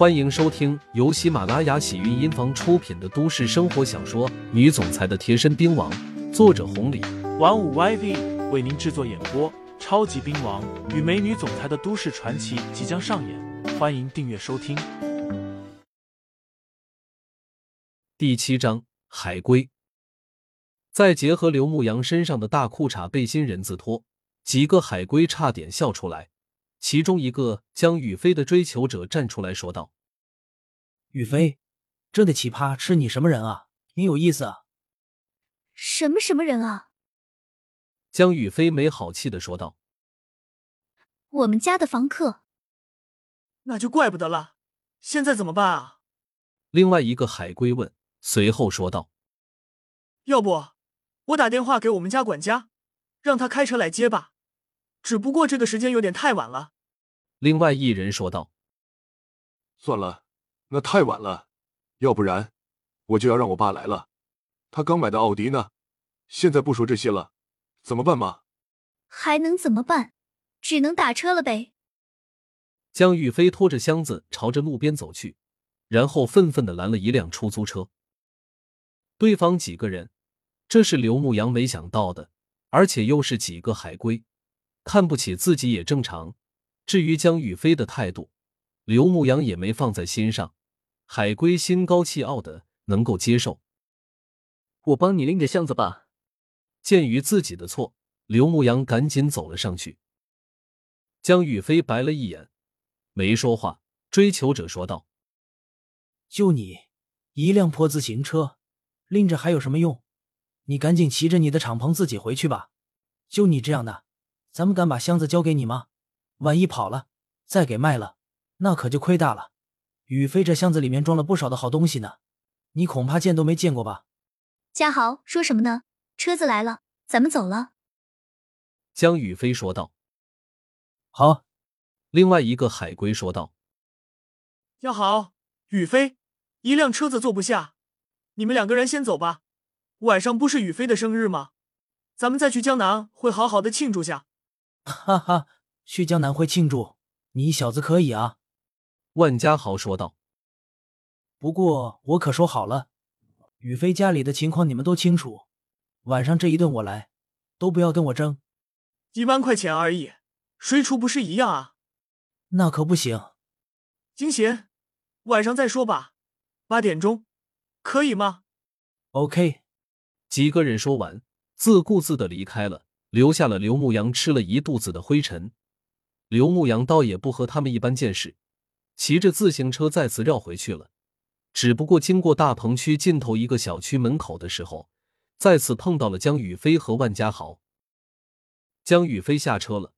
欢迎收听由喜马拉雅喜韵音房出品的都市生活小说《女总裁的贴身兵王》，作者红礼，玩五 YV 为您制作演播。超级兵王与美女总裁的都市传奇即将上演，欢迎订阅收听。第七章海龟。再结合刘牧阳身上的大裤衩背心人字拖，几个海龟差点笑出来。其中一个江雨飞的追求者站出来说道：“雨飞，这的奇葩是你什么人啊？你有意思啊！”“什么什么人啊？”江雨飞没好气的说道：“我们家的房客。”“那就怪不得了，现在怎么办啊？”另外一个海龟问，随后说道：“要不我打电话给我们家管家，让他开车来接吧。”只不过这个时间有点太晚了，另外一人说道：“算了，那太晚了，要不然我就要让我爸来了。他刚买的奥迪呢，现在不说这些了，怎么办嘛？还能怎么办？只能打车了呗。”江玉飞拖着箱子朝着路边走去，然后愤愤的拦了一辆出租车。对方几个人，这是刘牧阳没想到的，而且又是几个海归。看不起自己也正常。至于江雨飞的态度，刘牧阳也没放在心上。海龟心高气傲的能够接受。我帮你拎着箱子吧。鉴于自己的错，刘牧阳赶紧走了上去。江雨飞白了一眼，没说话。追求者说道：“就你一辆破自行车，拎着还有什么用？你赶紧骑着你的敞篷自己回去吧。就你这样的。”咱们敢把箱子交给你吗？万一跑了，再给卖了，那可就亏大了。宇飞这箱子里面装了不少的好东西呢，你恐怕见都没见过吧？嘉豪说什么呢？车子来了，咱们走了。江宇飞说道。好。另外一个海龟说道。嘉豪，宇飞，一辆车子坐不下，你们两个人先走吧。晚上不是宇飞的生日吗？咱们再去江南会好好的庆祝下。哈哈，去江南会庆祝，你小子可以啊！万家豪说道。不过我可说好了，宇飞家里的情况你们都清楚，晚上这一顿我来，都不要跟我争。一万块钱而已，谁出不是一样啊？那可不行。金贤，晚上再说吧，八点钟，可以吗？OK。几个人说完，自顾自的离开了。留下了刘牧阳吃了一肚子的灰尘。刘牧阳倒也不和他们一般见识，骑着自行车再次绕回去了。只不过经过大棚区尽头一个小区门口的时候，再次碰到了江宇飞和万家豪。江宇飞下车了，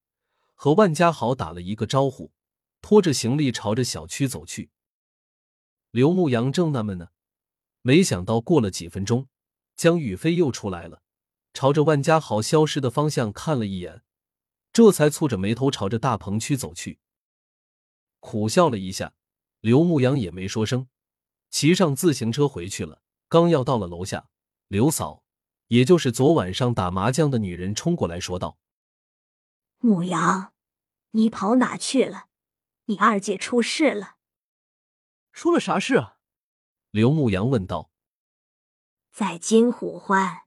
和万家豪打了一个招呼，拖着行李朝着小区走去。刘牧阳正纳闷呢，没想到过了几分钟，江宇飞又出来了。朝着万家豪消失的方向看了一眼，这才蹙着眉头朝着大棚区走去，苦笑了一下。刘牧阳也没说声，骑上自行车回去了。刚要到了楼下，刘嫂，也就是昨晚上打麻将的女人，冲过来说道：“牧阳，你跑哪去了？你二姐出事了。”出了啥事啊？刘牧阳问道。在金虎欢。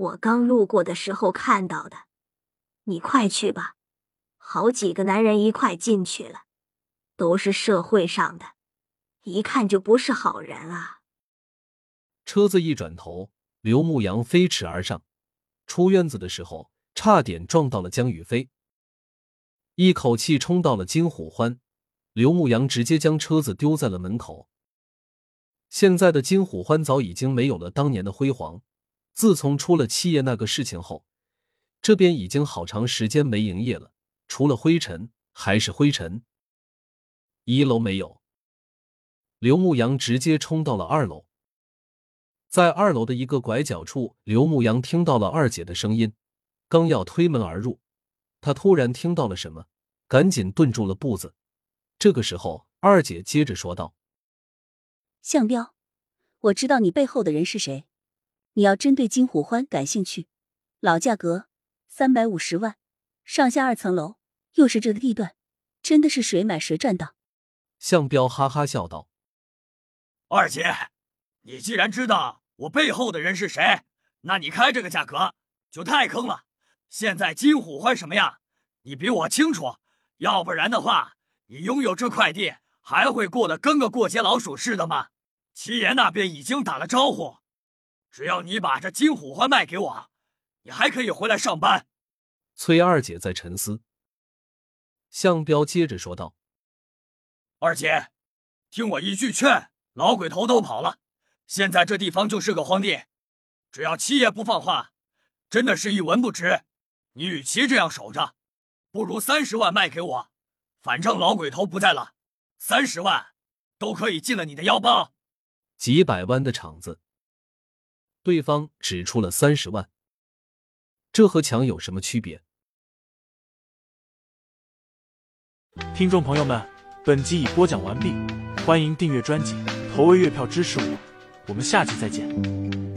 我刚路过的时候看到的，你快去吧。好几个男人一块进去了，都是社会上的，一看就不是好人啊。车子一转头，刘牧阳飞驰而上，出院子的时候差点撞到了江宇飞，一口气冲到了金虎欢。刘牧阳直接将车子丢在了门口。现在的金虎欢早已经没有了当年的辉煌。自从出了七爷那个事情后，这边已经好长时间没营业了，除了灰尘还是灰尘。一楼没有，刘牧阳直接冲到了二楼，在二楼的一个拐角处，刘牧阳听到了二姐的声音，刚要推门而入，他突然听到了什么，赶紧顿住了步子。这个时候，二姐接着说道：“向彪，我知道你背后的人是谁。”你要针对金虎欢感兴趣，老价格三百五十万，上下二层楼，又是这个地段，真的是谁买谁赚到。向彪哈哈笑道：“二姐，你既然知道我背后的人是谁，那你开这个价格就太坑了。现在金虎欢什么样，你比我清楚。要不然的话，你拥有这块地，还会过得跟个过街老鼠似的吗？七爷那边已经打了招呼，只要你把这金虎花卖给我，你还可以回来上班。”崔二姐在沉思。向彪接着说道：“二姐，听我一句劝，老鬼头都跑了，现在这地方就是个荒地，只要七爷不放话，真的是一文不值。你与其这样守着，不如三十万卖给我，反正老鬼头不在了，三十万都可以进了你的腰包。几百万的场子，对方只出了三十万，这和抢有什么区别？”听众朋友们，本集已播讲完毕，欢迎订阅专辑，投喂月票支持我，我们下期再见。